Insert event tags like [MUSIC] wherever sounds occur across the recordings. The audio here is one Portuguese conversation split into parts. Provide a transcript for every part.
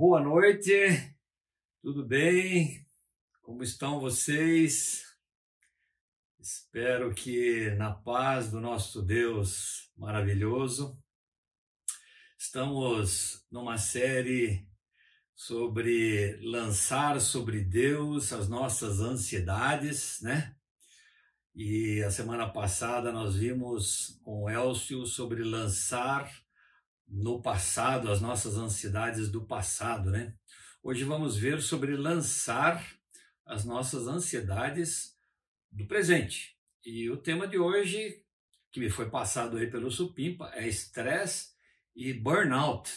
Boa noite, tudo bem? Como estão vocês? Espero que na paz do nosso Deus maravilhoso. Estamos numa série sobre lançar sobre Deus as nossas ansiedades, né? E a semana passada nós vimos com o Elcio sobre lançar no passado, as nossas ansiedades do passado, né? Hoje vamos ver sobre lançar as nossas ansiedades do presente. E o tema de hoje, que me foi passado aí pelo Supimpa, é estresse e burnout.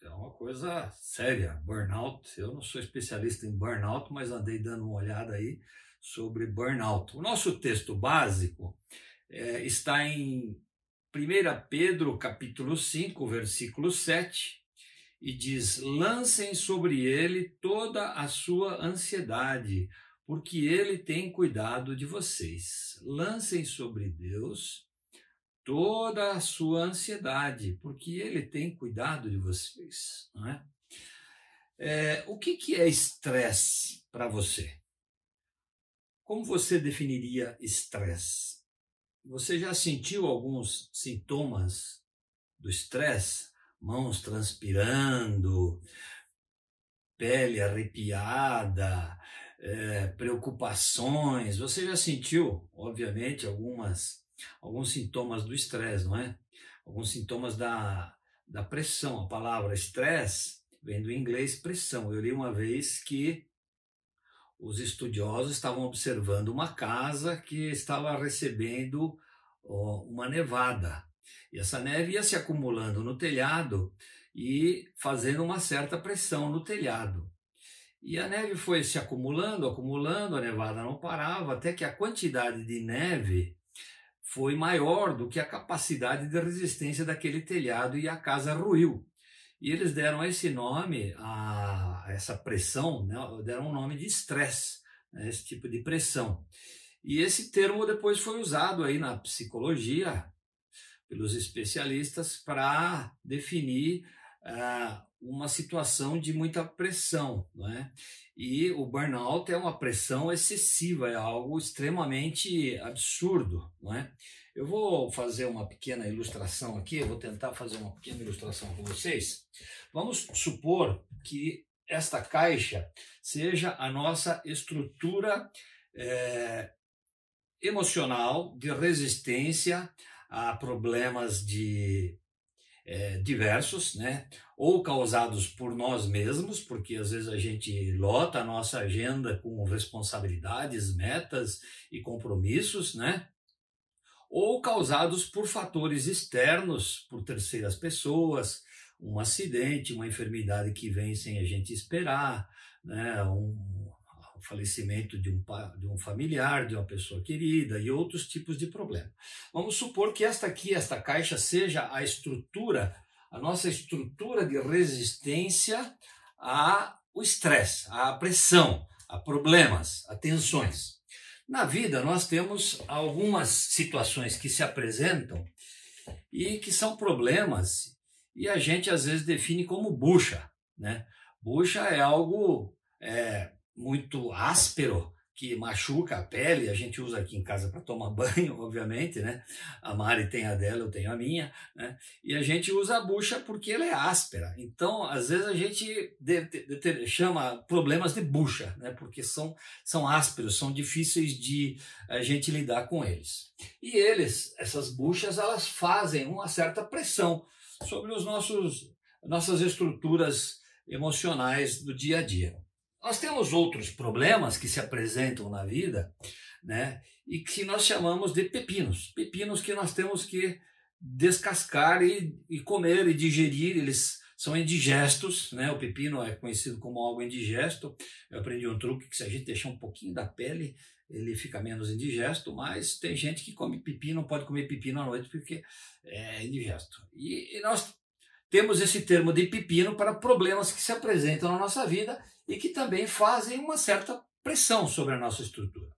É uma coisa séria, burnout. Eu não sou especialista em burnout, mas andei dando uma olhada aí sobre burnout. O nosso texto básico é, está em 1 Pedro capítulo 5, versículo 7, e diz: Lancem sobre ele toda a sua ansiedade, porque ele tem cuidado de vocês. Lancem sobre Deus toda a sua ansiedade, porque ele tem cuidado de vocês. Não é? É, o que, que é estresse para você? Como você definiria estresse? Você já sentiu alguns sintomas do estresse? Mãos transpirando, pele arrepiada, é, preocupações. Você já sentiu, obviamente, algumas, alguns sintomas do estresse, não é? Alguns sintomas da, da pressão. A palavra estresse vem do inglês pressão. Eu li uma vez que os estudiosos estavam observando uma casa que estava recebendo uma nevada. E essa neve ia se acumulando no telhado e fazendo uma certa pressão no telhado. E a neve foi se acumulando, acumulando, a nevada não parava, até que a quantidade de neve foi maior do que a capacidade de resistência daquele telhado e a casa ruiu. E eles deram esse nome, a essa pressão, né, deram um nome de estresse, né, esse tipo de pressão. E esse termo depois foi usado aí na psicologia pelos especialistas para definir uh, uma situação de muita pressão, não é? E o burnout é uma pressão excessiva, é algo extremamente absurdo, é? Eu vou fazer uma pequena ilustração aqui, eu vou tentar fazer uma pequena ilustração com vocês. Vamos supor que esta caixa seja a nossa estrutura é, emocional de resistência a problemas de é, diversos, né? Ou causados por nós mesmos, porque às vezes a gente lota a nossa agenda com responsabilidades, metas e compromissos, né? Ou causados por fatores externos, por terceiras pessoas, um acidente, uma enfermidade que vem sem a gente esperar, né, um, um falecimento de um, de um familiar, de uma pessoa querida e outros tipos de problemas. Vamos supor que esta aqui, esta caixa, seja a estrutura, a nossa estrutura de resistência ao estresse, à pressão, a problemas, a tensões. Na vida, nós temos algumas situações que se apresentam e que são problemas e a gente às vezes define como bucha. Né? Bucha é algo é, muito áspero, que machuca a pele, a gente usa aqui em casa para tomar [LAUGHS] banho, obviamente, né? A Mari tem a dela, eu tenho a minha, né? E a gente usa a bucha porque ela é áspera. Então, às vezes a gente chama problemas de bucha, né? Porque são, são ásperos, são difíceis de a gente lidar com eles. E eles, essas buchas, elas fazem uma certa pressão sobre os nossos nossas estruturas emocionais do dia a dia. Nós temos outros problemas que se apresentam na vida, né? E que nós chamamos de pepinos. Pepinos que nós temos que descascar e, e comer e digerir. Eles são indigestos, né? O pepino é conhecido como algo indigesto. Eu aprendi um truque que se a gente deixar um pouquinho da pele, ele fica menos indigesto, mas tem gente que come pepino, pode comer pepino à noite porque é indigesto. E, e nós temos esse termo de pepino para problemas que se apresentam na nossa vida e que também fazem uma certa pressão sobre a nossa estrutura.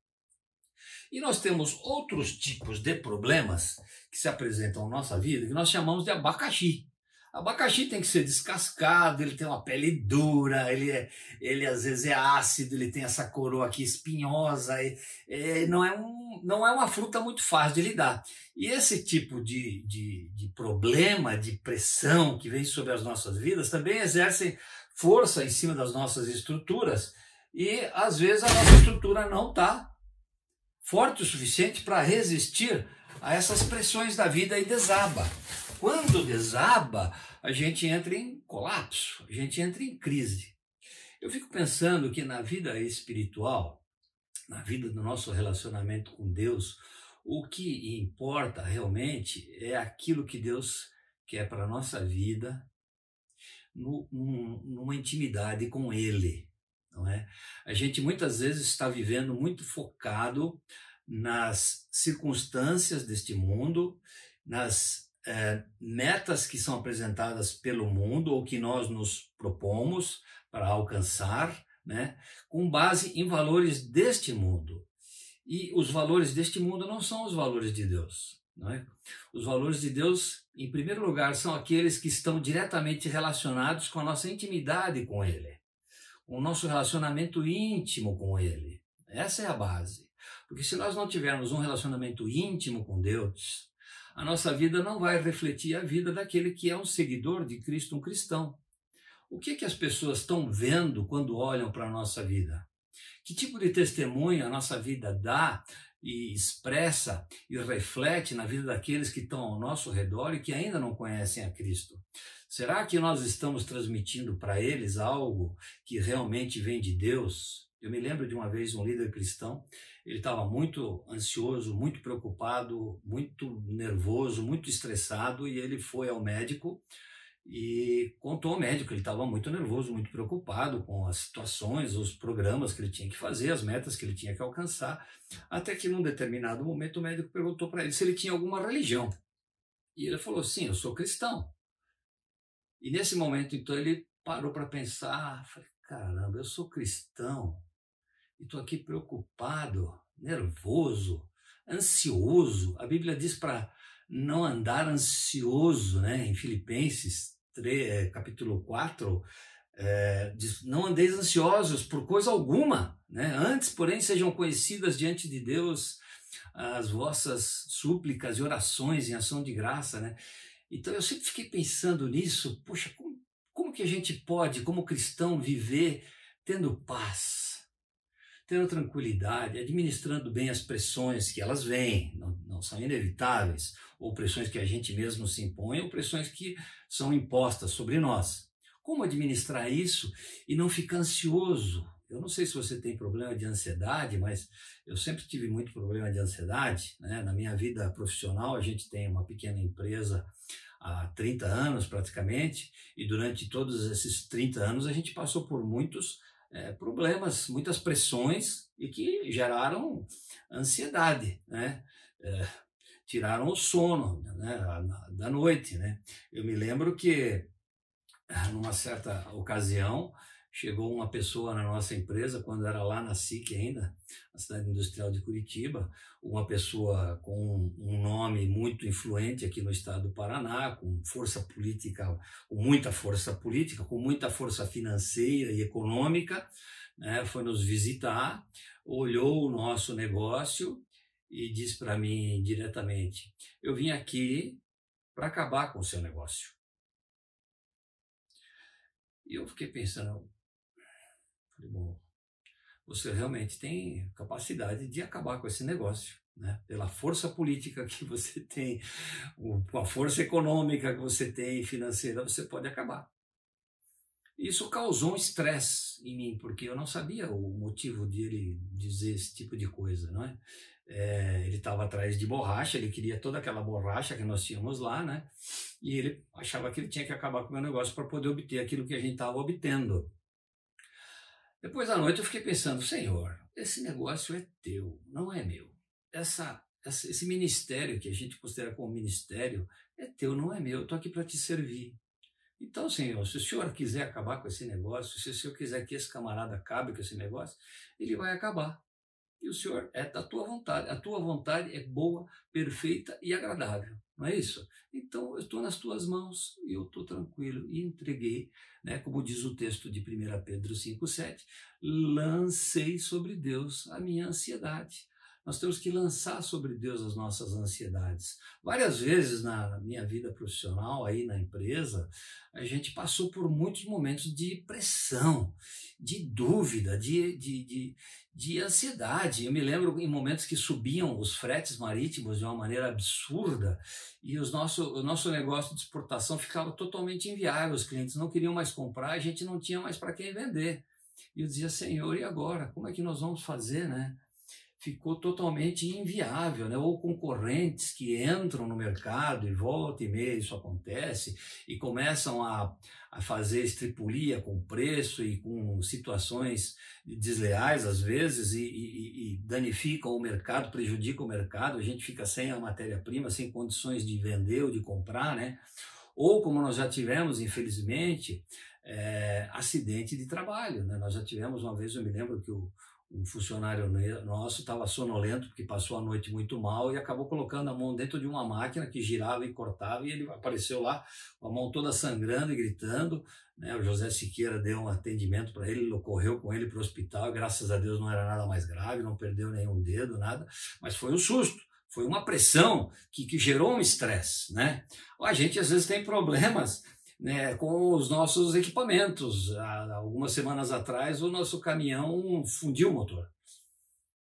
E nós temos outros tipos de problemas que se apresentam na nossa vida que nós chamamos de abacaxi. Abacaxi tem que ser descascado, ele tem uma pele dura, ele, é, ele às vezes é ácido, ele tem essa coroa aqui espinhosa, e, é, não, é um, não é uma fruta muito fácil de lidar. E esse tipo de, de, de problema, de pressão que vem sobre as nossas vidas também exerce força em cima das nossas estruturas e às vezes a nossa estrutura não está forte o suficiente para resistir a essas pressões da vida e desaba. Quando desaba, a gente entra em colapso, a gente entra em crise. Eu fico pensando que na vida espiritual, na vida do nosso relacionamento com Deus, o que importa realmente é aquilo que Deus quer para a nossa vida, no, numa intimidade com Ele. Não é? A gente muitas vezes está vivendo muito focado nas circunstâncias deste mundo, nas é, metas que são apresentadas pelo mundo ou que nós nos propomos para alcançar, né, com base em valores deste mundo. E os valores deste mundo não são os valores de Deus. É? Os valores de Deus, em primeiro lugar, são aqueles que estão diretamente relacionados com a nossa intimidade com Ele, com o nosso relacionamento íntimo com Ele. Essa é a base. Porque se nós não tivermos um relacionamento íntimo com Deus, a nossa vida não vai refletir a vida daquele que é um seguidor de Cristo, um cristão. O que, que as pessoas estão vendo quando olham para a nossa vida? Que tipo de testemunho a nossa vida dá e expressa e reflete na vida daqueles que estão ao nosso redor e que ainda não conhecem a Cristo? Será que nós estamos transmitindo para eles algo que realmente vem de Deus? Eu me lembro de uma vez um líder cristão ele estava muito ansioso, muito preocupado, muito nervoso, muito estressado e ele foi ao médico e contou ao médico que ele estava muito nervoso, muito preocupado com as situações, os programas que ele tinha que fazer, as metas que ele tinha que alcançar, até que num determinado momento o médico perguntou para ele se ele tinha alguma religião. E ele falou: "Sim, eu sou cristão". E nesse momento então ele parou para pensar, falei: "Caramba, eu sou cristão, e estou aqui preocupado, nervoso, ansioso. A Bíblia diz para não andar ansioso, né? Em Filipenses 3, é, capítulo 4, é, diz, não andeis ansiosos por coisa alguma, né? Antes, porém, sejam conhecidas diante de Deus as vossas súplicas e orações em ação de graça, né? Então eu sempre fiquei pensando nisso, poxa, como, como que a gente pode, como cristão, viver tendo paz, tendo tranquilidade, administrando bem as pressões que elas vêm, não, não, são inevitáveis, ou pressões que a gente mesmo se impõe, ou pressões que são impostas sobre nós. Como administrar isso e não ficar ansioso? Eu não sei se você tem problema de ansiedade, mas eu sempre tive muito problema de ansiedade. Né? Na minha vida profissional, a gente tem uma pequena empresa há 30 anos praticamente, e durante todos esses 30 anos a gente passou por muitos é, problemas, muitas pressões e que geraram ansiedade, né? É, tiraram o sono né? da noite, né? Eu me lembro que numa certa ocasião chegou uma pessoa na nossa empresa, quando era lá na SIC ainda, na cidade industrial de Curitiba, uma pessoa com um nome muito influente aqui no estado do Paraná, com força política, com muita força política, com muita força financeira e econômica, né, foi nos visitar, olhou o nosso negócio e disse para mim diretamente: Eu vim aqui para acabar com o seu negócio. E eu fiquei pensando, Falei, bom, você realmente tem capacidade de acabar com esse negócio. Né? Pela força política [LAUGHS] que você tem, com a força econômica que você tem, financeira, você pode acabar. Isso causou um estresse em mim, porque eu não sabia o motivo de ele dizer esse tipo de coisa, não é? é ele estava atrás de borracha, ele queria toda aquela borracha que nós tínhamos lá, né? E ele achava que ele tinha que acabar com o meu negócio para poder obter aquilo que a gente estava obtendo. Depois da noite eu fiquei pensando, Senhor, esse negócio é teu, não é meu. Essa, essa, esse ministério que a gente considera como ministério é teu, não é meu. Eu estou aqui para te servir. Então, Senhor, se o Senhor quiser acabar com esse negócio, se o Senhor quiser que esse camarada acabe com esse negócio, ele vai acabar. E o Senhor é da tua vontade. A tua vontade é boa, perfeita e agradável. Não é isso? Então, eu estou nas tuas mãos e eu estou tranquilo. E entreguei, né, como diz o texto de 1 Pedro 5,7, lancei sobre Deus a minha ansiedade. Nós temos que lançar sobre Deus as nossas ansiedades. Várias vezes na minha vida profissional, aí na empresa, a gente passou por muitos momentos de pressão, de dúvida, de, de, de, de ansiedade. Eu me lembro em momentos que subiam os fretes marítimos de uma maneira absurda e os nosso, o nosso negócio de exportação ficava totalmente inviável. Os clientes não queriam mais comprar, a gente não tinha mais para quem vender. E eu dizia, Senhor, e agora? Como é que nós vamos fazer, né? Ficou totalmente inviável, né? ou concorrentes que entram no mercado e volta e meia isso acontece e começam a, a fazer estripulia com preço e com situações desleais às vezes e, e, e danificam o mercado, prejudicam o mercado, a gente fica sem a matéria-prima, sem condições de vender ou de comprar, né? Ou como nós já tivemos, infelizmente, é, acidente de trabalho, né? Nós já tivemos uma vez, eu me lembro que o um funcionário nosso estava sonolento porque passou a noite muito mal e acabou colocando a mão dentro de uma máquina que girava e cortava e ele apareceu lá com a mão toda sangrando e gritando. Né? O José Siqueira deu um atendimento para ele, correu com ele para o hospital. Graças a Deus não era nada mais grave, não perdeu nenhum dedo, nada, mas foi um susto. Foi uma pressão que, que gerou um estresse, né? A gente às vezes tem problemas né, com os nossos equipamentos. Há algumas semanas atrás, o nosso caminhão fundiu o motor.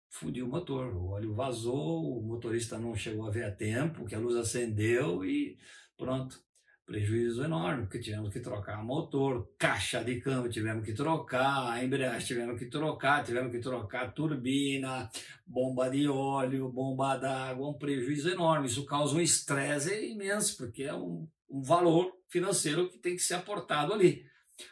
Fundiu o motor, o óleo vazou, o motorista não chegou a ver a tempo, que a luz acendeu e pronto. Prejuízo enorme, porque tivemos que trocar motor, caixa de câmbio tivemos que trocar, embreagem tivemos que trocar, tivemos que trocar turbina, bomba de óleo, bomba d'água, um prejuízo enorme. Isso causa um estresse imenso, porque é um, um valor financeiro que tem que ser aportado ali.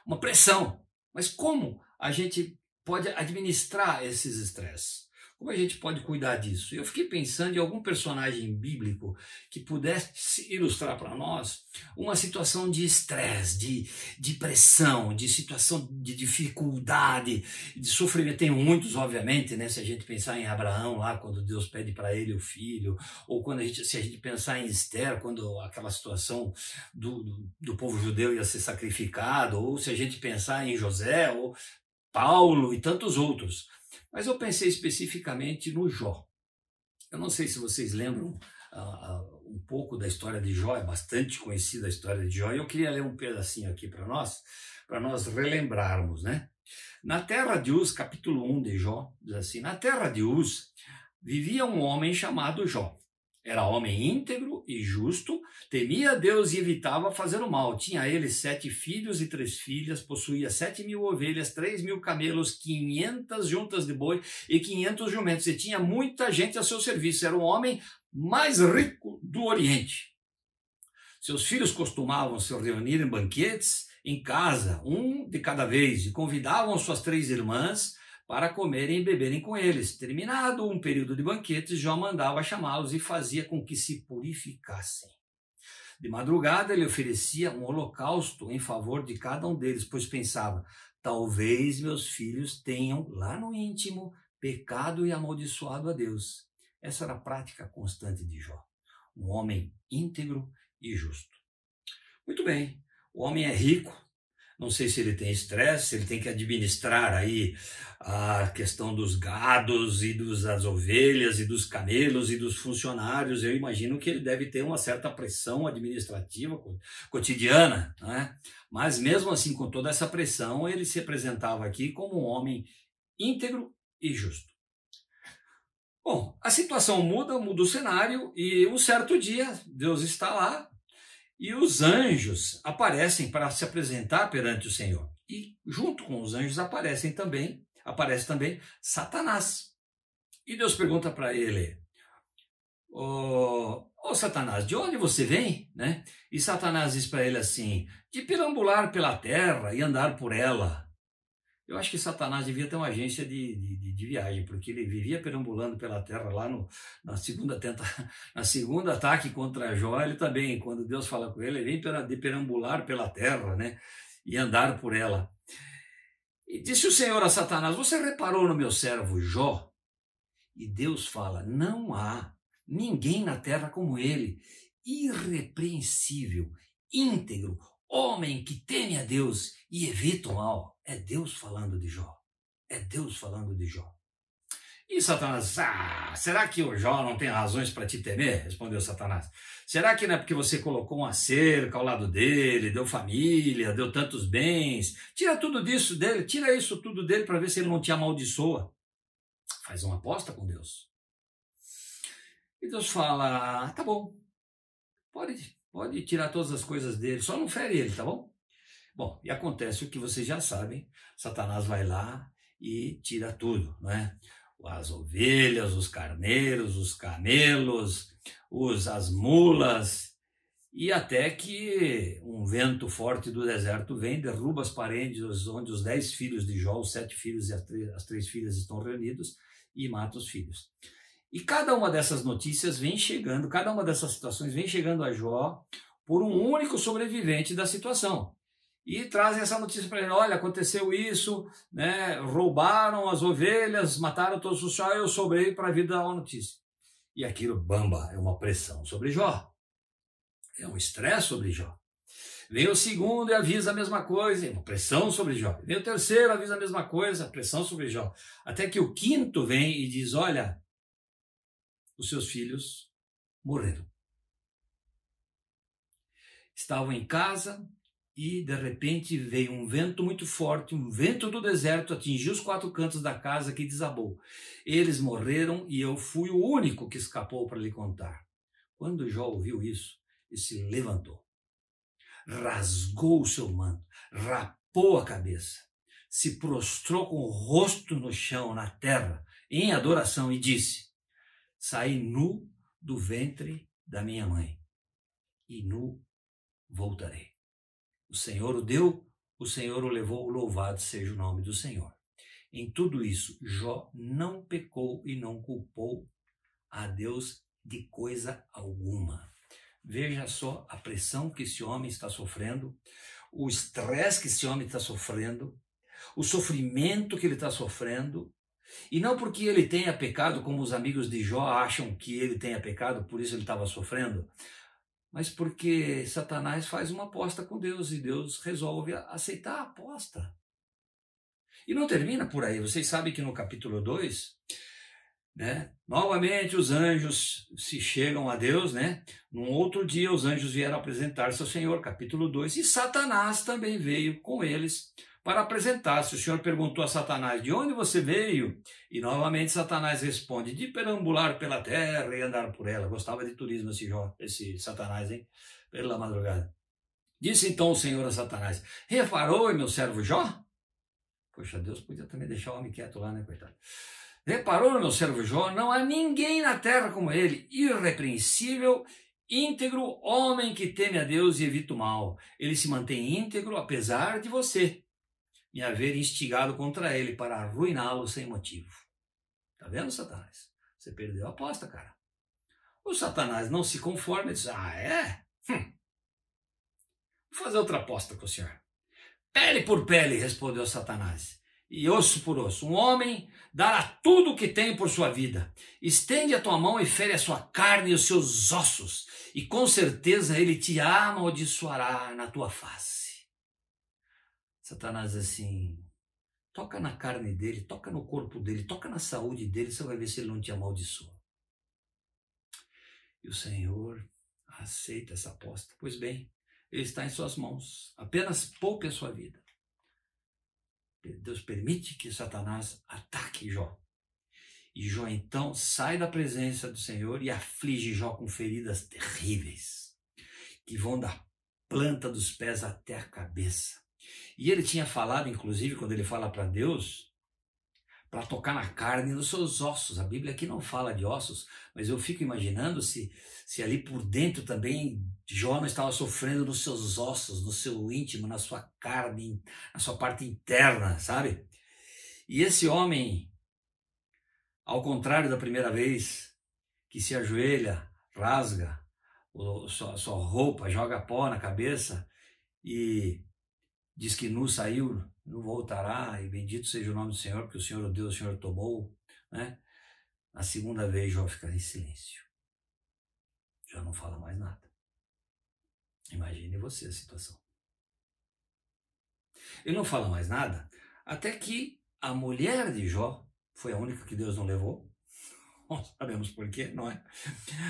Uma pressão. Mas como a gente pode administrar esses estresses? Como a gente pode cuidar disso? Eu fiquei pensando em algum personagem bíblico que pudesse ilustrar para nós uma situação de estresse, de, de pressão, de situação de dificuldade, de sofrimento. Tem muitos, obviamente, né? Se a gente pensar em Abraão lá, quando Deus pede para ele o filho, ou quando a gente, se a gente pensar em Esther, quando aquela situação do, do, do povo judeu ia ser sacrificado, ou se a gente pensar em José, ou Paulo e tantos outros. Mas eu pensei especificamente no Jó. Eu não sei se vocês lembram uh, um pouco da história de Jó, é bastante conhecida a história de Jó, e eu queria ler um pedacinho aqui para nós, para nós relembrarmos, né? Na terra de Uz, capítulo 1 de Jó, diz assim: Na terra de Uz vivia um homem chamado Jó. Era homem íntegro e justo, temia Deus e evitava fazer o mal. Tinha ele sete filhos e três filhas, possuía sete mil ovelhas, três mil camelos, quinhentas juntas de boi e quinhentos jumentos. E tinha muita gente a seu serviço. Era o homem mais rico do Oriente. Seus filhos costumavam se reunir em banquetes em casa, um de cada vez, e convidavam suas três irmãs para comerem e beberem com eles. Terminado um período de banquetes, Jó mandava chamá-los e fazia com que se purificassem. De madrugada, ele oferecia um holocausto em favor de cada um deles, pois pensava: talvez meus filhos tenham lá no íntimo pecado e amaldiçoado a Deus. Essa era a prática constante de Jó. Um homem íntegro e justo. Muito bem, o homem é rico, não sei se ele tem estresse, se ele tem que administrar aí a questão dos gados e dos, das ovelhas e dos camelos e dos funcionários. Eu imagino que ele deve ter uma certa pressão administrativa cotidiana, né? Mas mesmo assim, com toda essa pressão, ele se apresentava aqui como um homem íntegro e justo. Bom, a situação muda, muda o cenário e um certo dia Deus está lá e os anjos aparecem para se apresentar perante o Senhor. E junto com os anjos aparecem também, aparece também Satanás. E Deus pergunta para ele: Ô oh, oh, Satanás, de onde você vem? Né? E Satanás diz para ele assim: de perambular pela terra e andar por ela. Eu acho que Satanás devia ter uma agência de, de, de, viagem, porque ele vivia perambulando pela terra lá no, na segunda tenta, [LAUGHS] na segunda ataque contra Jó, ele também, quando Deus fala com ele, ele vem de perambular pela terra, né? E andar por ela. E disse o Senhor a Satanás: Você reparou no meu servo Jó? E Deus fala: Não há ninguém na terra como ele, irrepreensível, íntegro, homem que teme a Deus e evita o mal. É Deus falando de Jó. É Deus falando de Jó. E Satanás, ah, será que o Jó não tem razões para te temer? Respondeu Satanás. Será que não é porque você colocou uma cerca ao lado dele, deu família, deu tantos bens? Tira tudo disso dele, tira isso tudo dele para ver se ele não te amaldiçoa. Faz uma aposta com Deus. E Deus fala: ah, tá bom, pode, pode tirar todas as coisas dele, só não fere ele, tá bom? Bom, e acontece o que vocês já sabem: Satanás vai lá e tira tudo, não é? as ovelhas, os carneiros, os camelos, os, as mulas, e até que um vento forte do deserto vem, derruba as paredes onde os dez filhos de Jó, os sete filhos e as três, as três filhas estão reunidos, e mata os filhos. E cada uma dessas notícias vem chegando, cada uma dessas situações vem chegando a Jó por um único sobrevivente da situação e trazem essa notícia para ele: olha, aconteceu isso, né? roubaram as ovelhas, mataram todos os chá, eu sobrei para a vida da notícia. E aquilo, bamba, é uma pressão sobre Jó. É um estresse sobre Jó. Vem o segundo e avisa a mesma coisa, é uma pressão sobre Jó. Vem o terceiro, avisa a mesma coisa, pressão sobre Jó. Até que o quinto vem e diz: olha, os seus filhos morreram. Estavam em casa, e de repente veio um vento muito forte, um vento do deserto atingiu os quatro cantos da casa que desabou. Eles morreram e eu fui o único que escapou para lhe contar. Quando Jó ouviu isso, ele se levantou, rasgou o seu manto, rapou a cabeça, se prostrou com o rosto no chão, na terra, em adoração e disse: Saí nu do ventre da minha mãe e nu voltarei. O Senhor o deu, o Senhor o levou, louvado seja o nome do Senhor. Em tudo isso, Jó não pecou e não culpou a Deus de coisa alguma. Veja só a pressão que esse homem está sofrendo, o estresse que esse homem está sofrendo, o sofrimento que ele está sofrendo, e não porque ele tenha pecado, como os amigos de Jó acham que ele tenha pecado, por isso ele estava sofrendo, mas porque Satanás faz uma aposta com Deus e Deus resolve aceitar a aposta. E não termina por aí. Vocês sabem que no capítulo 2, né, novamente os anjos se chegam a Deus, né? Num outro dia os anjos vieram apresentar-se ao Senhor, capítulo 2, e Satanás também veio com eles para apresentar-se. O Senhor perguntou a Satanás: De onde você veio? E novamente Satanás responde: De perambular pela terra e andar por ela. Gostava de turismo esse, esse Satanás, hein? Pela madrugada. Disse então o Senhor a Satanás: Reparou, meu servo Jó? Poxa, Deus podia também deixar o homem quieto lá, né, coitado? Reparou meu servo Jó? Não há ninguém na terra como ele, irrepreensível íntegro, homem que teme a Deus e evita o mal. Ele se mantém íntegro apesar de você me haver instigado contra ele para arruiná-lo sem motivo. Tá vendo, Satanás? Você perdeu a aposta, cara. O Satanás não se conforma e diz: Ah, é? Hum. Vou fazer outra aposta com o senhor. Pele por pele, respondeu Satanás, e osso por osso. Um homem dará tudo o que tem por sua vida. Estende a tua mão e fere a sua carne e os seus ossos, e com certeza ele te amaldiçoará na tua face. Satanás assim, toca na carne dele, toca no corpo dele, toca na saúde dele, você vai ver se ele não te amaldiçoa. E o Senhor aceita essa aposta. Pois bem, ele está em suas mãos. Apenas poupe a sua vida. Deus permite que Satanás ataque Jó. E Jó então sai da presença do Senhor e aflige Jó com feridas terríveis, que vão da planta dos pés até a cabeça. E ele tinha falado, inclusive, quando ele fala para Deus, para tocar na carne nos seus ossos. A Bíblia aqui não fala de ossos, mas eu fico imaginando se, se ali por dentro também não estava sofrendo nos seus ossos, no seu íntimo, na sua carne, na sua parte interna, sabe? E esse homem, ao contrário da primeira vez, que se ajoelha, rasga sua, sua roupa, joga pó na cabeça e diz que nu saiu, não voltará, e bendito seja o nome do Senhor, porque o Senhor o o Senhor tomou, né? Na segunda vez, Jó fica em silêncio. Já não fala mais nada. Imagine você a situação. Ele não fala mais nada, até que a mulher de Jó foi a única que Deus não levou. Nós sabemos por quê, não é?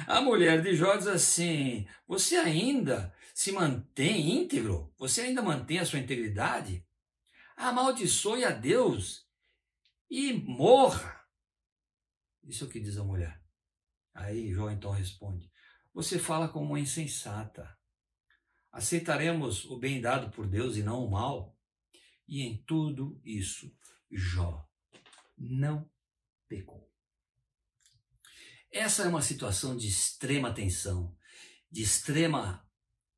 A mulher de Jó diz assim: Você ainda se mantém íntegro? Você ainda mantém a sua integridade? Amaldiçoe a Deus e morra. Isso é o que diz a mulher. Aí Jó então responde: Você fala como uma insensata. Aceitaremos o bem dado por Deus e não o mal? E em tudo isso, Jó não pecou. Essa é uma situação de extrema tensão, de extrema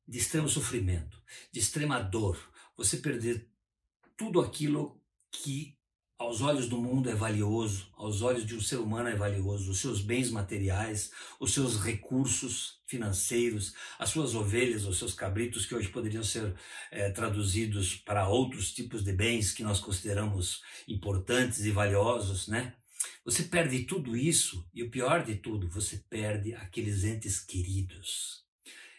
de extremo sofrimento, de extrema dor. Você perder tudo aquilo que aos olhos do mundo é valioso, aos olhos de um ser humano é valioso, os seus bens materiais, os seus recursos financeiros, as suas ovelhas, os seus cabritos, que hoje poderiam ser é, traduzidos para outros tipos de bens que nós consideramos importantes e valiosos, né? Você perde tudo isso e o pior de tudo, você perde aqueles entes queridos.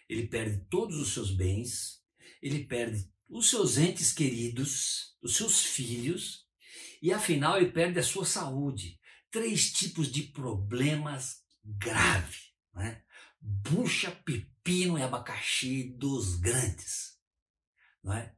Ele perde todos os seus bens, ele perde os seus entes queridos, os seus filhos, e afinal ele perde a sua saúde. Três tipos de problemas graves. Né? Bucha, pepino e abacaxi dos grandes. Não é?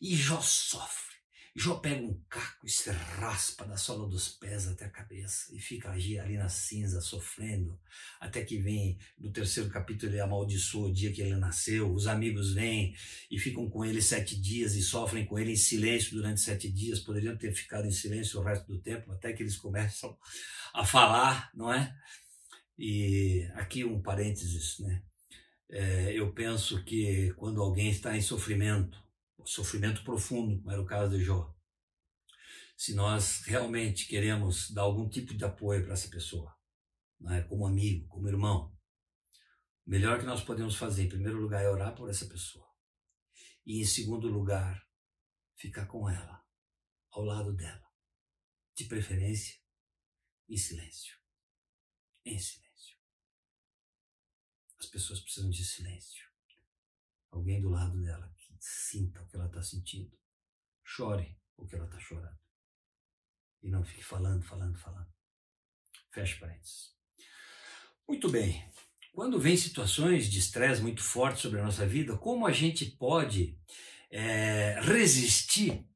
E Jó sofre. Jó pega um caco e se raspa da sola dos pés até a cabeça e fica ali na cinza, sofrendo, até que vem, no terceiro capítulo, ele amaldiçoa o dia que ele nasceu, os amigos vêm e ficam com ele sete dias e sofrem com ele em silêncio durante sete dias, poderiam ter ficado em silêncio o resto do tempo, até que eles começam a falar, não é? E aqui um parênteses, né? É, eu penso que quando alguém está em sofrimento, sofrimento profundo, como era o caso de Jó. Se nós realmente queremos dar algum tipo de apoio para essa pessoa, né, como amigo, como irmão, o melhor que nós podemos fazer, em primeiro lugar, é orar por essa pessoa. E, em segundo lugar, ficar com ela, ao lado dela. De preferência, em silêncio. Em silêncio. As pessoas precisam de silêncio. Alguém do lado dela Sinta o que ela está sentindo. Chore o que ela está chorando. E não fique falando, falando, falando. Feche parênteses. Muito bem. Quando vem situações de estresse muito fortes sobre a nossa vida, como a gente pode é, resistir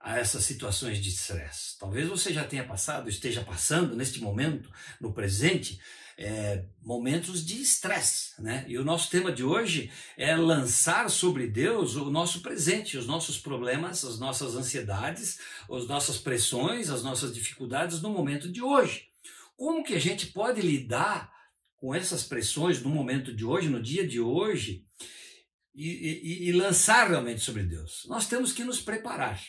a essas situações de estresse? Talvez você já tenha passado, esteja passando neste momento, no presente, é, momentos de estresse, né? E o nosso tema de hoje é lançar sobre Deus o nosso presente, os nossos problemas, as nossas ansiedades, as nossas pressões, as nossas dificuldades no momento de hoje. Como que a gente pode lidar com essas pressões no momento de hoje, no dia de hoje, e, e, e lançar realmente sobre Deus? Nós temos que nos preparar.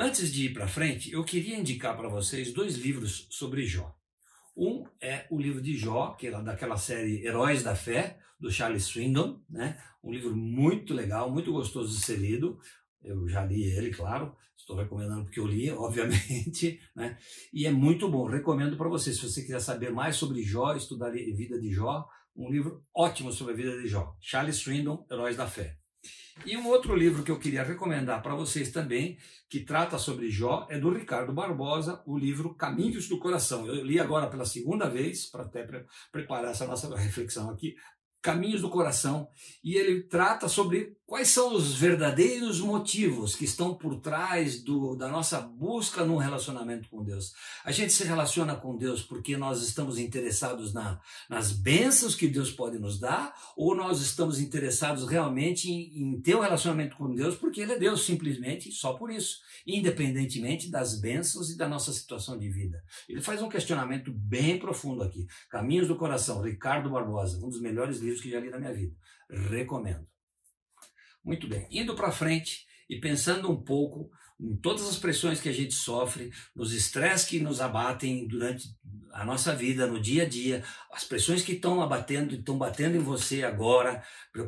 Antes de ir para frente, eu queria indicar para vocês dois livros sobre Jó. Um é o livro de Jó, que é daquela série Heróis da Fé, do Charles Swindon, né? Um livro muito legal, muito gostoso de ser lido. Eu já li ele, claro. Estou recomendando porque eu li, [LAUGHS] obviamente, né? E é muito bom. Recomendo para você, se você quiser saber mais sobre Jó, estudar a vida de Jó, um livro ótimo sobre a vida de Jó. Charles Swindon, Heróis da Fé. E um outro livro que eu queria recomendar para vocês também, que trata sobre Jó, é do Ricardo Barbosa, o livro Caminhos do Coração. Eu li agora pela segunda vez, para até preparar essa nossa reflexão aqui, Caminhos do Coração, e ele trata sobre quais são os verdadeiros motivos que estão por trás do, da nossa busca num relacionamento com Deus. A gente se relaciona com Deus porque nós estamos interessados na, nas bênçãos que Deus pode nos dar, ou nós estamos interessados realmente em, em ter um relacionamento com Deus porque Ele é Deus, simplesmente, só por isso, independentemente das bênçãos e da nossa situação de vida. Ele faz um questionamento bem profundo aqui. Caminhos do Coração, Ricardo Barbosa, um dos melhores livros livros que já li na minha vida. Recomendo. Muito bem. Indo para frente, e pensando um pouco em todas as pressões que a gente sofre, nos estresses que nos abatem durante a nossa vida, no dia a dia, as pressões que estão abatendo, estão batendo em você agora,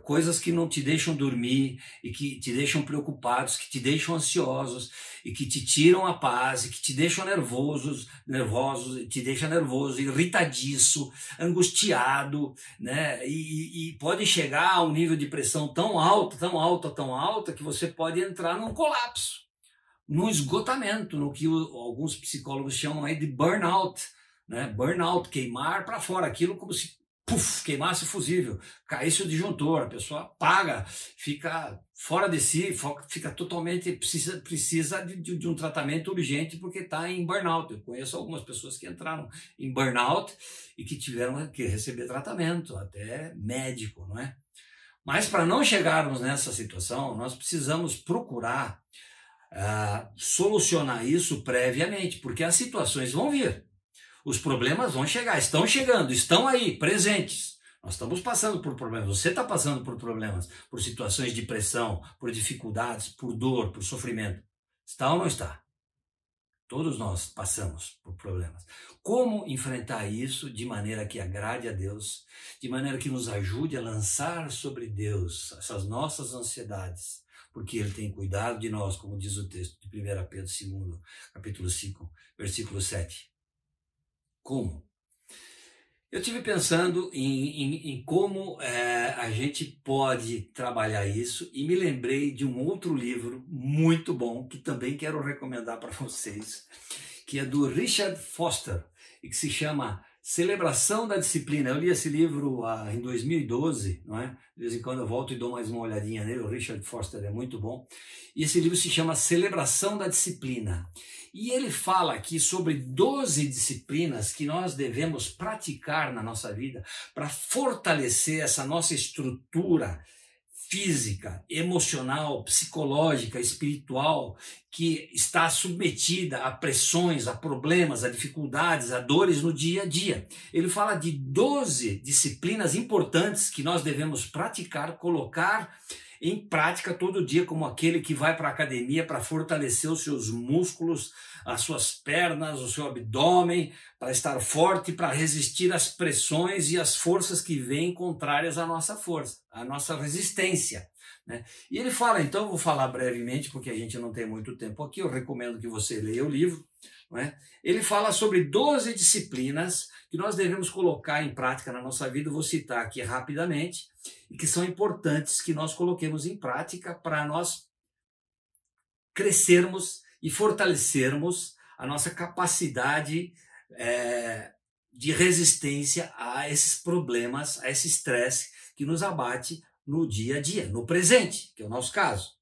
coisas que não te deixam dormir e que te deixam preocupados, que te deixam ansiosos e que te tiram a paz e que te deixam nervosos, nervosos, te deixa nervoso, irritadiço, angustiado, né? E, e pode chegar a um nível de pressão tão alto, tão alta, tão alta que você pode entrar num colapso no esgotamento, no que alguns psicólogos chamam aí de burnout, né? Burnout, queimar para fora, aquilo como se puff, queimasse o fusível, caísse o disjuntor, a pessoa apaga, fica fora de si, fica totalmente, precisa, precisa de, de, de um tratamento urgente porque está em burnout. Eu conheço algumas pessoas que entraram em burnout e que tiveram que receber tratamento, até médico, não é? Mas para não chegarmos nessa situação, nós precisamos procurar uh, solucionar isso previamente, porque as situações vão vir. Os problemas vão chegar, estão chegando, estão aí, presentes. Nós estamos passando por problemas, você está passando por problemas, por situações de pressão, por dificuldades, por dor, por sofrimento. Está ou não está? Todos nós passamos por problemas. Como enfrentar isso de maneira que agrade a Deus, de maneira que nos ajude a lançar sobre Deus essas nossas ansiedades, porque Ele tem cuidado de nós, como diz o texto de 1 Pedro 2, capítulo 5, versículo 7. Como? Eu tive pensando em, em, em como é, a gente pode trabalhar isso e me lembrei de um outro livro muito bom que também quero recomendar para [LAUGHS] vocês, que é do Richard Foster e que se chama Celebração da Disciplina. Eu li esse livro ah, em 2012, não é? De vez em quando eu volto e dou mais uma olhadinha nele. O Richard Foster é muito bom. E esse livro se chama Celebração da Disciplina. E ele fala aqui sobre 12 disciplinas que nós devemos praticar na nossa vida para fortalecer essa nossa estrutura física, emocional, psicológica, espiritual, que está submetida a pressões, a problemas, a dificuldades, a dores no dia a dia. Ele fala de 12 disciplinas importantes que nós devemos praticar, colocar em prática todo dia, como aquele que vai para a academia para fortalecer os seus músculos, as suas pernas, o seu abdômen, para estar forte, para resistir às pressões e às forças que vêm contrárias à nossa força, à nossa resistência. Né? E ele fala, então, vou falar brevemente, porque a gente não tem muito tempo aqui, eu recomendo que você leia o livro. É? Ele fala sobre 12 disciplinas que nós devemos colocar em prática na nossa vida, vou citar aqui rapidamente, e que são importantes que nós coloquemos em prática para nós crescermos e fortalecermos a nossa capacidade é, de resistência a esses problemas, a esse estresse que nos abate no dia a dia, no presente, que é o nosso caso.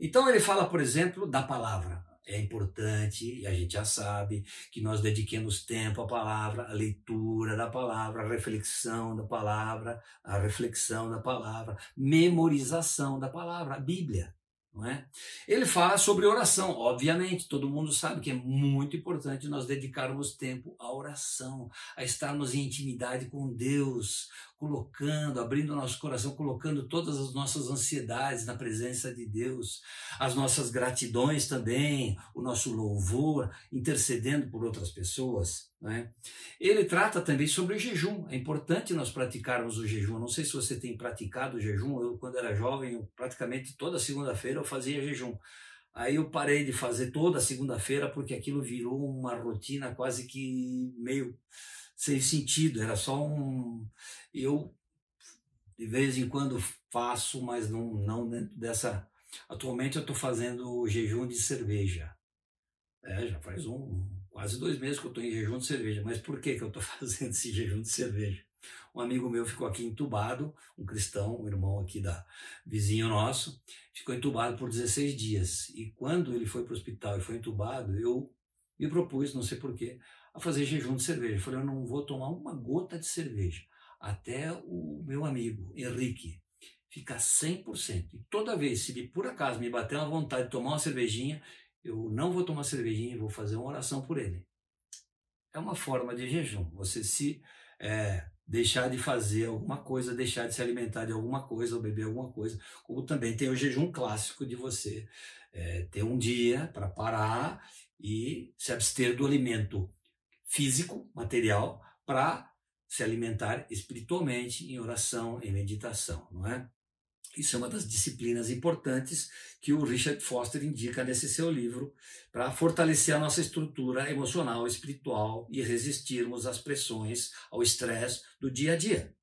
Então ele fala, por exemplo, da palavra é importante, e a gente já sabe, que nós dediquemos tempo à palavra, à leitura da palavra, à reflexão da palavra, à reflexão da palavra, memorização da palavra, a Bíblia. Não é? Ele fala sobre oração, obviamente, todo mundo sabe que é muito importante nós dedicarmos tempo à oração, a estarmos em intimidade com Deus, colocando, abrindo nosso coração, colocando todas as nossas ansiedades na presença de Deus, as nossas gratidões também, o nosso louvor, intercedendo por outras pessoas. Né? Ele trata também sobre o jejum. É importante nós praticarmos o jejum. Não sei se você tem praticado o jejum. Eu, quando era jovem, eu, praticamente toda segunda-feira eu fazia jejum. Aí eu parei de fazer toda segunda-feira porque aquilo virou uma rotina quase que meio sem sentido, era só um. Eu, de vez em quando, faço, mas não, não dentro dessa. Atualmente eu estou fazendo jejum de cerveja. É, já faz um, quase dois meses que eu estou em jejum de cerveja. Mas por que, que eu estou [LAUGHS] fazendo esse jejum de cerveja? Um amigo meu ficou aqui entubado, um cristão, um irmão aqui da vizinho nosso, ficou entubado por 16 dias. E quando ele foi para o hospital e foi entubado, eu me propus, não sei porquê, a fazer jejum de cerveja. Eu falei, eu não vou tomar uma gota de cerveja até o meu amigo Henrique ficar 100%. E toda vez, se por acaso me bater uma vontade de tomar uma cervejinha, eu não vou tomar cervejinha vou fazer uma oração por ele. É uma forma de jejum. Você se é, deixar de fazer alguma coisa, deixar de se alimentar de alguma coisa ou beber alguma coisa, como também tem o jejum clássico de você é, ter um dia para parar e se abster do alimento físico, material, para se alimentar espiritualmente em oração, em meditação, não é? Isso é uma das disciplinas importantes que o Richard Foster indica nesse seu livro para fortalecer a nossa estrutura emocional, espiritual e resistirmos às pressões, ao estresse do dia a dia.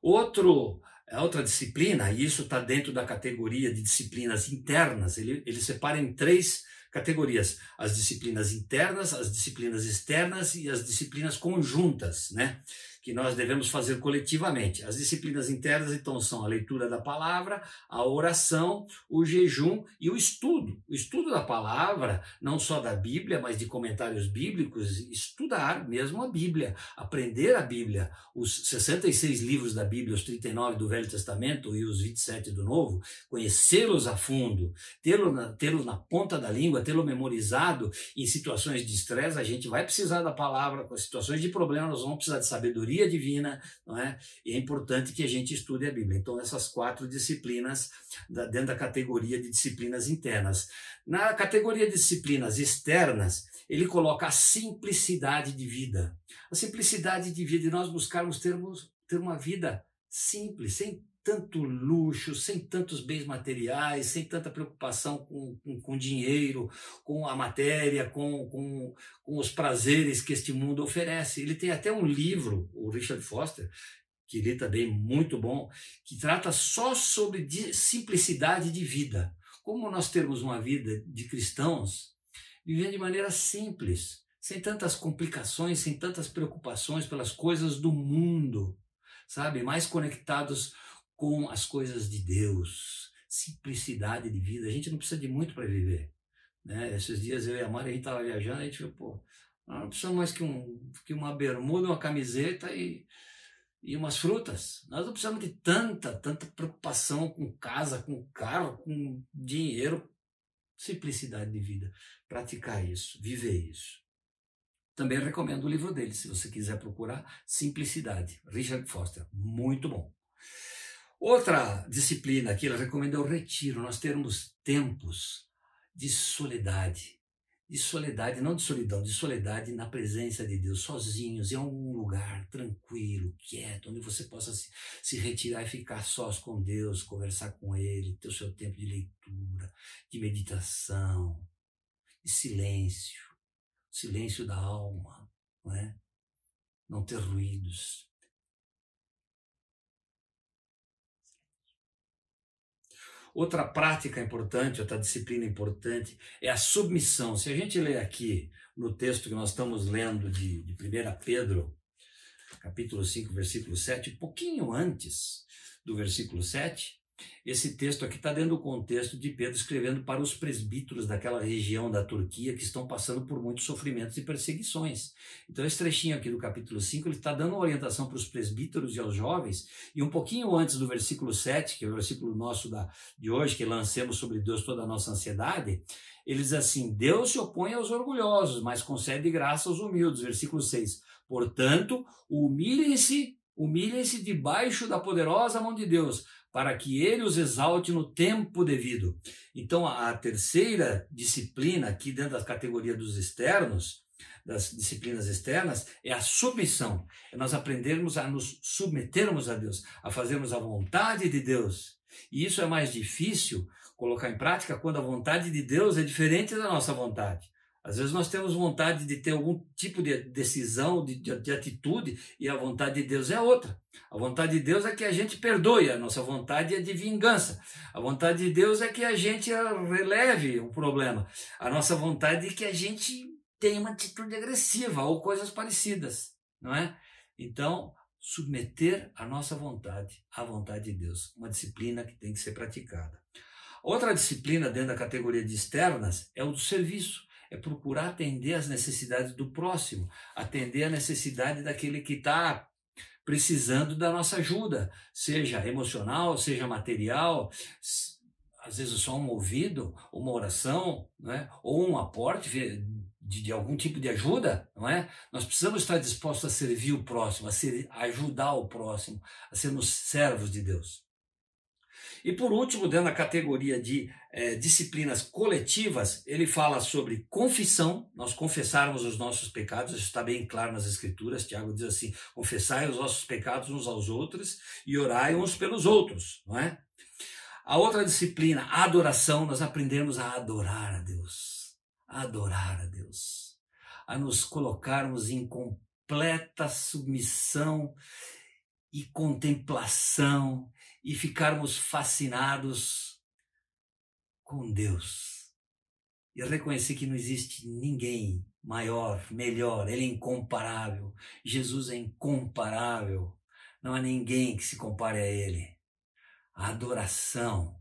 Outro, é outra disciplina, e isso está dentro da categoria de disciplinas internas, ele, ele separa em três categorias: as disciplinas internas, as disciplinas externas e as disciplinas conjuntas, né? Que nós devemos fazer coletivamente. As disciplinas internas, então, são a leitura da palavra, a oração, o jejum e o estudo. O estudo da palavra, não só da Bíblia, mas de comentários bíblicos, estudar mesmo a Bíblia, aprender a Bíblia, os 66 livros da Bíblia, os 39 do Velho Testamento e os 27 do Novo, conhecê-los a fundo, tê-los na, tê na ponta da língua, tê-lo memorizado em situações de estresse, a gente vai precisar da palavra, com situações de problema, nós vamos precisar de sabedoria sabedoria divina, não é? E é importante que a gente estude a Bíblia. Então, essas quatro disciplinas, da, dentro da categoria de disciplinas internas. Na categoria de disciplinas externas, ele coloca a simplicidade de vida. A simplicidade de vida, e nós buscarmos termos, ter uma vida simples, sem tanto luxo, sem tantos bens materiais, sem tanta preocupação com, com, com dinheiro, com a matéria, com, com, com os prazeres que este mundo oferece. Ele tem até um livro, o Richard Foster, que ele também muito bom, que trata só sobre simplicidade de vida. Como nós temos uma vida de cristãos vivendo de maneira simples, sem tantas complicações, sem tantas preocupações pelas coisas do mundo, sabe? Mais conectados com as coisas de Deus, simplicidade de vida. A gente não precisa de muito para viver. Né? Esses dias eu e a Mari, a gente estava viajando, a gente falou, pô, não precisamos mais que, um, que uma bermuda, uma camiseta e, e umas frutas. Nós não precisamos de tanta, tanta preocupação com casa, com carro, com dinheiro. Simplicidade de vida. Praticar isso, viver isso. Também recomendo o livro dele, se você quiser procurar, Simplicidade, Richard Foster. Muito bom. Outra disciplina que ele recomenda é o retiro, nós termos tempos de soledade, de soledade, não de solidão, de soledade na presença de Deus, sozinhos, em algum lugar tranquilo, quieto, onde você possa se, se retirar e ficar sós com Deus, conversar com Ele, ter o seu tempo de leitura, de meditação, de silêncio, silêncio da alma, não é? Não ter ruídos. Outra prática importante, outra disciplina importante é a submissão. Se a gente ler aqui no texto que nós estamos lendo de, de 1 Pedro, capítulo 5, versículo 7, um pouquinho antes do versículo 7, esse texto aqui está dentro do contexto de Pedro escrevendo para os presbíteros daquela região da Turquia que estão passando por muitos sofrimentos e perseguições. Então, esse trechinho aqui do capítulo 5, ele está dando uma orientação para os presbíteros e aos jovens, e um pouquinho antes do versículo 7, que é o versículo nosso da, de hoje, que lancemos sobre Deus toda a nossa ansiedade, ele diz assim: Deus se opõe aos orgulhosos, mas concede graça aos humildes. Versículo 6. Portanto, humilhem-se, humilhem-se debaixo da poderosa mão de Deus para que ele os exalte no tempo devido. Então, a terceira disciplina, aqui dentro da categoria dos externos, das disciplinas externas, é a submissão. É nós aprendermos a nos submetermos a Deus, a fazermos a vontade de Deus. E isso é mais difícil colocar em prática quando a vontade de Deus é diferente da nossa vontade. Às vezes nós temos vontade de ter algum tipo de decisão, de, de, de, atitude, e a vontade de Deus é outra. A vontade de Deus é que a gente perdoe, a nossa vontade é de vingança. A vontade de Deus é que a gente releve o problema. A nossa vontade é que a gente tenha uma atitude agressiva ou coisas parecidas, não é? Então, submeter a nossa vontade à vontade de Deus, uma disciplina que tem que ser praticada. Outra disciplina dentro da categoria de externas é o do serviço é procurar atender às necessidades do próximo, atender a necessidade daquele que está precisando da nossa ajuda, seja emocional, seja material, às vezes só um ouvido, uma oração, né? ou um aporte de, de, algum tipo de ajuda, não é? Nós precisamos estar dispostos a servir o próximo, a, ser, a ajudar o próximo, a sermos servos de Deus. E por último, dentro da categoria de é, disciplinas coletivas, ele fala sobre confissão, nós confessarmos os nossos pecados, isso está bem claro nas Escrituras. Tiago diz assim: confessai os nossos pecados uns aos outros e orai uns pelos outros, não é? A outra disciplina, a adoração, nós aprendemos a adorar a Deus, a adorar a Deus, a nos colocarmos em completa submissão e contemplação e ficarmos fascinados com Deus e reconhecer que não existe ninguém maior, melhor, Ele é incomparável. Jesus é incomparável. Não há ninguém que se compare a Ele. A adoração,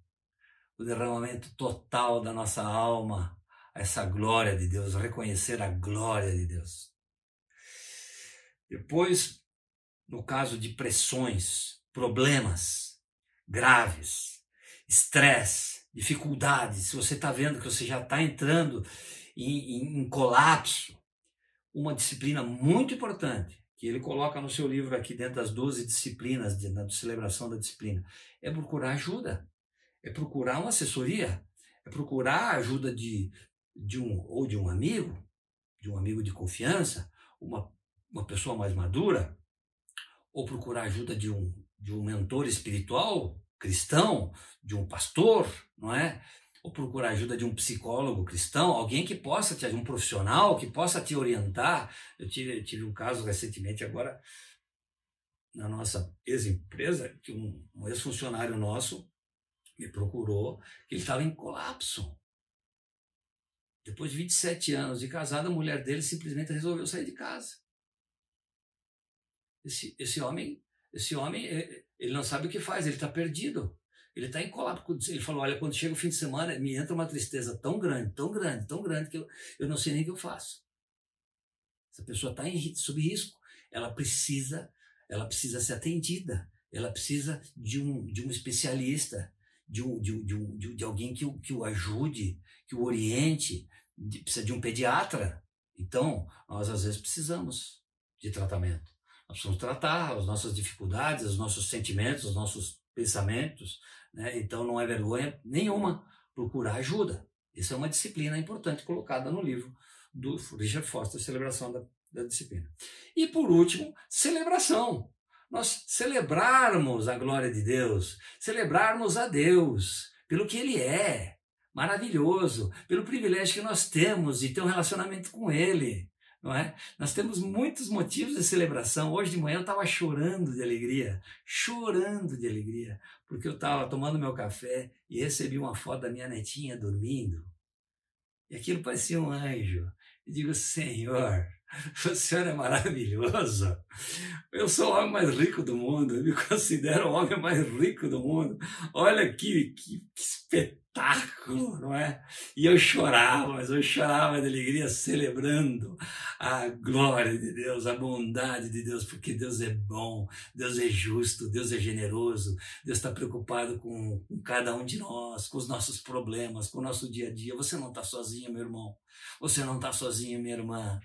o derramamento total da nossa alma a essa glória de Deus, reconhecer a glória de Deus. Depois, no caso de pressões, problemas, graves, estresse, dificuldades, se você está vendo que você já está entrando em, em, em colapso, uma disciplina muito importante que ele coloca no seu livro aqui dentro das 12 disciplinas de, na celebração da disciplina, é procurar ajuda, é procurar uma assessoria, é procurar a ajuda de, de um ou de um amigo, de um amigo de confiança, uma, uma pessoa mais madura, ou procurar ajuda de um de um mentor espiritual cristão, de um pastor, não é? Ou procurar ajuda de um psicólogo cristão, alguém que possa te um profissional que possa te orientar. Eu tive, eu tive um caso recentemente agora na nossa ex-empresa, que um, um ex-funcionário nosso me procurou, ele estava em colapso. Depois de 27 anos de casado, a mulher dele simplesmente resolveu sair de casa. Esse, esse homem esse homem, é, ele não sabe o que faz, ele está perdido. Ele está em colapso. Ele falou: Olha, quando chega o fim de semana, me entra uma tristeza tão grande, tão grande, tão grande, que eu, eu não sei nem o que eu faço. Essa pessoa está sob risco. Ela precisa, ela precisa ser atendida. Ela precisa de um, de um especialista, de, um, de, um, de, de alguém que o, que o ajude, que o oriente. De, precisa de um pediatra. Então, nós às vezes precisamos de tratamento. Nós precisamos tratar as nossas dificuldades, os nossos sentimentos, os nossos pensamentos. Né? Então não é vergonha nenhuma procurar ajuda. Isso é uma disciplina importante colocada no livro do Richard Foster, Celebração da, da Disciplina. E por último, celebração. Nós celebrarmos a glória de Deus, celebrarmos a Deus pelo que Ele é, maravilhoso, pelo privilégio que nós temos de ter um relacionamento com Ele não é? Nós temos muitos motivos de celebração. Hoje de manhã eu estava chorando de alegria, chorando de alegria, porque eu estava tomando meu café e recebi uma foto da minha netinha dormindo. E aquilo parecia um anjo. E digo, Senhor, [LAUGHS] o Senhor é maravilhoso. Eu sou o homem mais rico do mundo, eu me [LAUGHS] considero o homem mais rico do mundo. Olha que, que, que espetáculo, não é? E eu chorava, mas eu chorava de alegria, celebrando a glória de Deus, a bondade de Deus, porque Deus é bom, Deus é justo, Deus é generoso, Deus está preocupado com, com cada um de nós, com os nossos problemas, com o nosso dia a dia. Você não está sozinho, meu irmão. Você não está sozinho, minha irmã.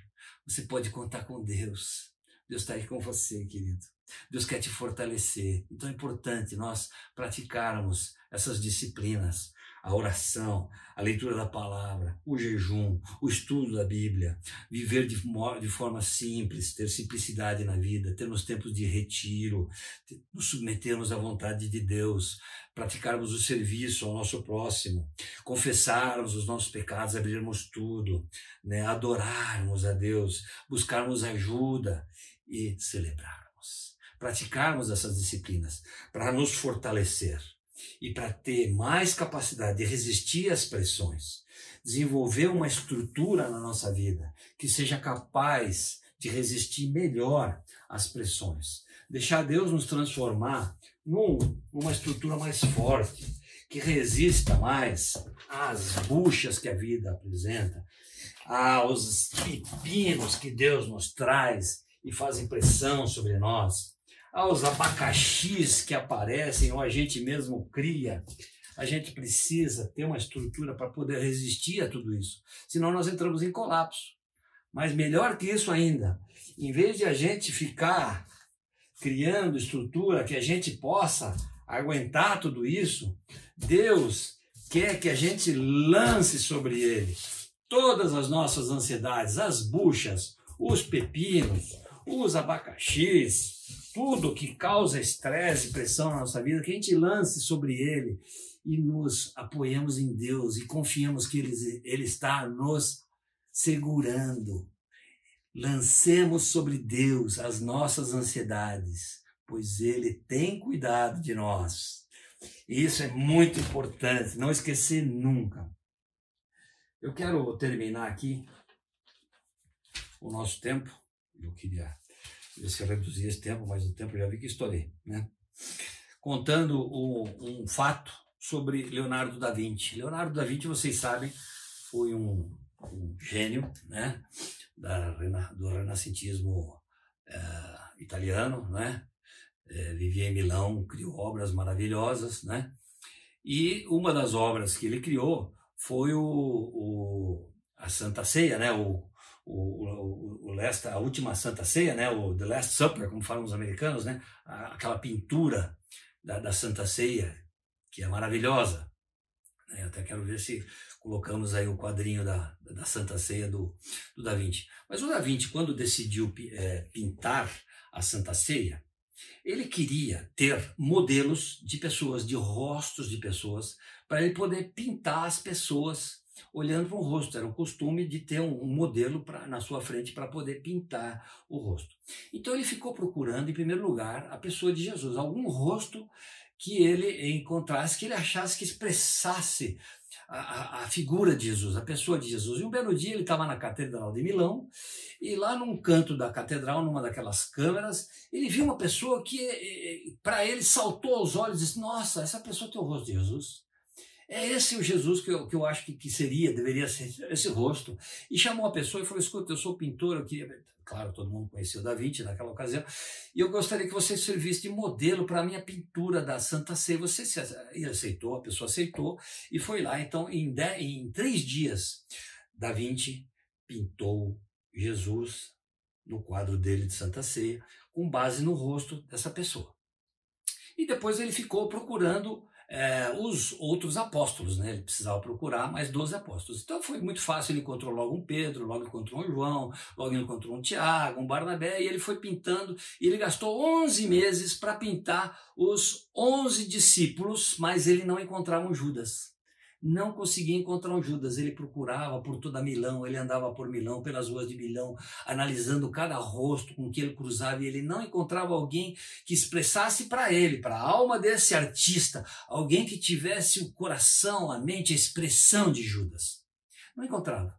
Você pode contar com Deus. Deus está aí com você, querido. Deus quer te fortalecer. Então é importante nós praticarmos essas disciplinas a oração, a leitura da palavra, o jejum, o estudo da Bíblia, viver de, de forma simples, ter simplicidade na vida, termos tempos de retiro, nos submetermos à vontade de Deus, praticarmos o serviço ao nosso próximo, confessarmos os nossos pecados, abrirmos tudo, né? adorarmos a Deus, buscarmos ajuda e celebrarmos. Praticarmos essas disciplinas para nos fortalecer e para ter mais capacidade de resistir às pressões, desenvolver uma estrutura na nossa vida que seja capaz de resistir melhor às pressões. Deixar Deus nos transformar num, numa estrutura mais forte, que resista mais às buchas que a vida apresenta, aos pepinos que Deus nos traz e fazem pressão sobre nós aos abacaxis que aparecem ou a gente mesmo cria. A gente precisa ter uma estrutura para poder resistir a tudo isso. Senão nós entramos em colapso. Mas melhor que isso ainda, em vez de a gente ficar criando estrutura que a gente possa aguentar tudo isso, Deus quer que a gente lance sobre ele todas as nossas ansiedades, as buchas, os pepinos, os abacaxis, tudo que causa estresse e pressão na nossa vida, que a gente lance sobre ele e nos apoiemos em Deus e confiemos que ele, ele está nos segurando. Lancemos sobre Deus as nossas ansiedades, pois Ele tem cuidado de nós. Isso é muito importante, não esquecer nunca. Eu quero terminar aqui o nosso tempo. Eu queria se eu reduzir esse tempo, mas o tempo já vi que estourei, né? Contando um, um fato sobre Leonardo da Vinci. Leonardo da Vinci, vocês sabem, foi um, um gênio, né? Da, do renascentismo é, italiano, né? É, vivia em Milão, criou obras maravilhosas, né? E uma das obras que ele criou foi o, o a Santa Ceia, né? O, o, o, o last, a última Santa Ceia, né? O The Last Supper, como falam os americanos, né? Aquela pintura da, da Santa Ceia que é maravilhosa. Eu até quero ver se colocamos aí o quadrinho da, da Santa Ceia do, do Da Vinci. Mas o Da Vinci, quando decidiu é, pintar a Santa Ceia, ele queria ter modelos de pessoas, de rostos de pessoas, para ele poder pintar as pessoas olhando para o rosto. Era o costume de ter um, modelo pra, na sua frente para poder pintar o rosto. Então ele ficou procurando, em primeiro lugar, a pessoa de Jesus, algum rosto que ele encontrasse, que ele achasse que expressasse a, a, figura de Jesus, a pessoa de Jesus. E um belo dia ele estava na Catedral de Milão, e lá num canto da catedral, numa daquelas câmeras, ele viu uma pessoa que, eh, eh, para ele, saltou aos olhos e disse: Nossa, essa pessoa tem o rosto de Jesus. É esse o Jesus que eu, que eu acho que, que seria, deveria ser esse rosto. E chamou a pessoa e falou: Escuta, eu sou pintor, eu queria. Claro, todo mundo conheceu Da Vinci naquela ocasião. E eu gostaria que você servisse de modelo para a minha pintura da Santa Ceia. Você se, aceitou, a pessoa aceitou e foi lá. Então, em, dez, em três dias, Da Vinci pintou Jesus no quadro dele de Santa Ceia, com base no rosto dessa pessoa. E depois ele ficou procurando é, os outros apóstolos, né? Ele precisava procurar mais 12 apóstolos. Então foi muito fácil, ele encontrou logo um Pedro, logo encontrou um João, logo encontrou um Tiago, um Barnabé, e ele foi pintando, e ele gastou 11 meses para pintar os 11 discípulos, mas ele não encontrava um Judas não conseguia encontrar um Judas. Ele procurava por toda Milão, ele andava por Milão, pelas ruas de Milão, analisando cada rosto com que ele cruzava e ele não encontrava alguém que expressasse para ele, para a alma desse artista, alguém que tivesse o coração, a mente, a expressão de Judas. Não encontrava.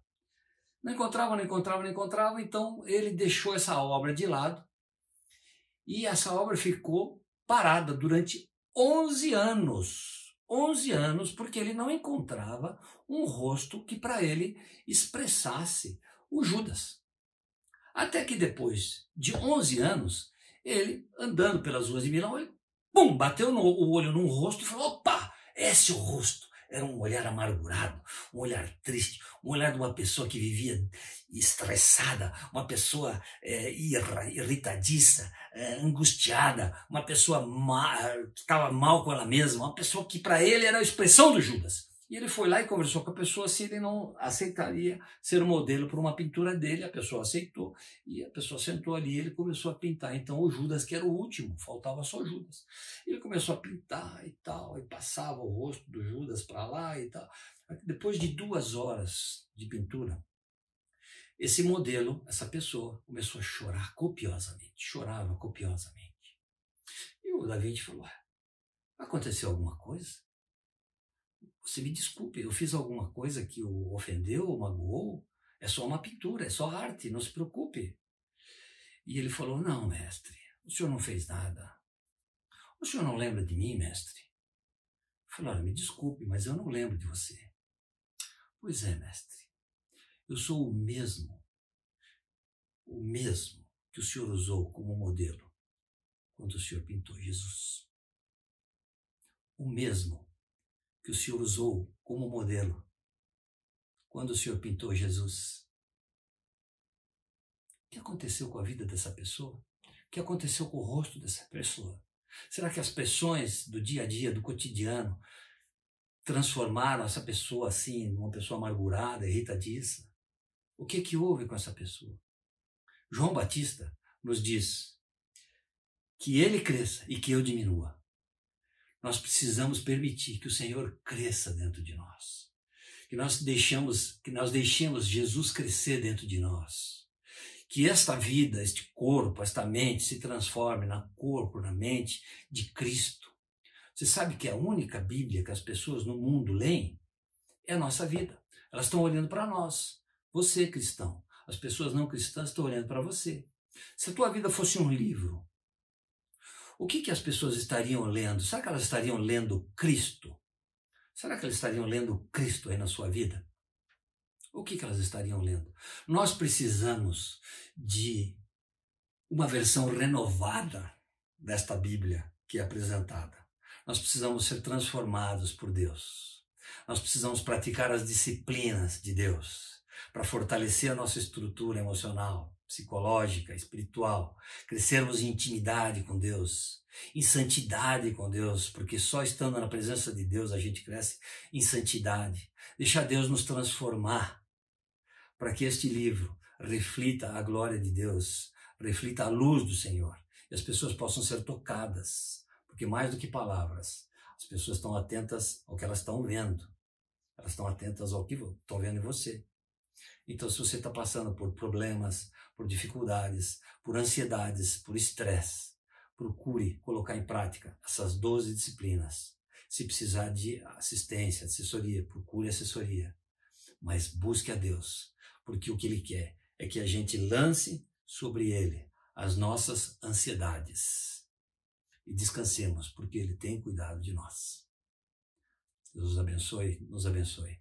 Não encontrava, não encontrava, não encontrava, então ele deixou essa obra de lado e essa obra ficou parada durante 11 anos 11 anos porque ele não encontrava um rosto que para ele expressasse o Judas. Até que depois de 11 anos, ele, andando pelas ruas de Milão, ele, pum, bateu no, o olho num rosto e falou: opa, esse é o rosto era um olhar amargurado, um olhar triste, um olhar de uma pessoa que vivia estressada, uma pessoa é, irritadiça, é, angustiada, uma pessoa que estava mal com ela mesma, uma pessoa que para ele era a expressão do Judas. E ele foi lá e conversou com a pessoa se ele não aceitaria ser modelo para uma pintura dele. A pessoa aceitou e a pessoa sentou ali e ele começou a pintar. Então o Judas, que era o último, faltava só Judas. Ele começou a pintar e tal, e passava o rosto do Judas para lá e tal. Depois de duas horas de pintura, esse modelo, essa pessoa, começou a chorar copiosamente, chorava copiosamente. E o Davi falou: aconteceu alguma coisa? Você me desculpe, eu fiz alguma coisa que o ofendeu ou magoou? É só uma pintura, é só arte, não se preocupe. E ele falou: Não, mestre, o senhor não fez nada. O senhor não lembra de mim, mestre? Eu me desculpe, mas eu não lembro de você. Pois é, mestre. Eu sou o mesmo, o mesmo que o senhor usou como modelo quando o senhor pintou Jesus. O mesmo que o Senhor usou como modelo quando o Senhor pintou Jesus. O que aconteceu com a vida dessa pessoa? O que aconteceu com o rosto dessa pessoa? Será que as pressões do dia a dia, do cotidiano, transformaram essa pessoa assim, numa pessoa amargurada, irritadiça? O que que houve com essa pessoa? João Batista nos diz que ele cresça e que eu diminua. Nós precisamos permitir que o Senhor cresça dentro de nós. Que nós deixamos, que nós deixemos Jesus crescer dentro de nós. Que esta vida, este corpo, esta mente se transforme na corpo, na mente de Cristo. Você sabe que a única Bíblia que as pessoas no mundo leem é a nossa vida. Elas estão olhando para nós. Você, cristão. As pessoas não cristãs estão olhando para você. Se a tua vida fosse um livro, o que, que as pessoas estariam lendo? Será que elas estariam lendo Cristo? Será que elas estariam lendo Cristo aí na sua vida? O que, que elas estariam lendo? Nós precisamos de uma versão renovada desta Bíblia que é apresentada. Nós precisamos ser transformados por Deus. Nós precisamos praticar as disciplinas de Deus para fortalecer a nossa estrutura emocional, psicológica, espiritual, crescermos em intimidade com Deus, em santidade com Deus, porque só estando na presença de Deus a gente cresce em santidade. Deixar Deus nos transformar para que este livro reflita a glória de Deus, reflita a luz do Senhor e as pessoas possam ser tocadas, porque mais do que palavras, as pessoas estão atentas ao que elas estão vendo, elas estão atentas ao que estão vendo em você. Então, se você está passando por problemas, por dificuldades, por ansiedades, por estresse, procure colocar em prática essas 12 disciplinas. Se precisar de assistência, assessoria, procure assessoria. Mas busque a Deus, porque o que Ele quer é que a gente lance sobre Ele as nossas ansiedades e descansemos, porque Ele tem cuidado de nós. Deus abençoe, nos abençoe.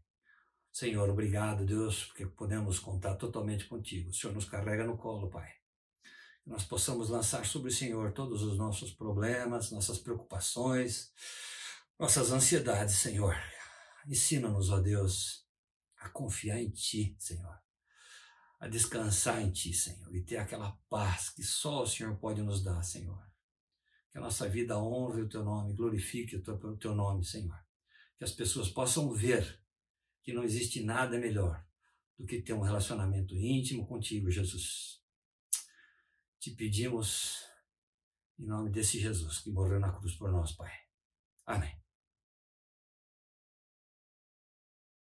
Senhor, obrigado, Deus, porque podemos contar totalmente contigo. O Senhor nos carrega no colo, Pai. Que nós possamos lançar sobre o Senhor todos os nossos problemas, nossas preocupações, nossas ansiedades, Senhor. Ensina-nos, ó Deus, a confiar em Ti, Senhor. A descansar em Ti, Senhor, e ter aquela paz que só o Senhor pode nos dar, Senhor. Que a nossa vida honre o Teu nome, glorifique o Teu, nome, Senhor. Que as pessoas possam ver que não existe nada melhor do que ter um relacionamento íntimo contigo, Jesus. Te pedimos, em nome desse Jesus que morreu na cruz por nós, Pai. Amém.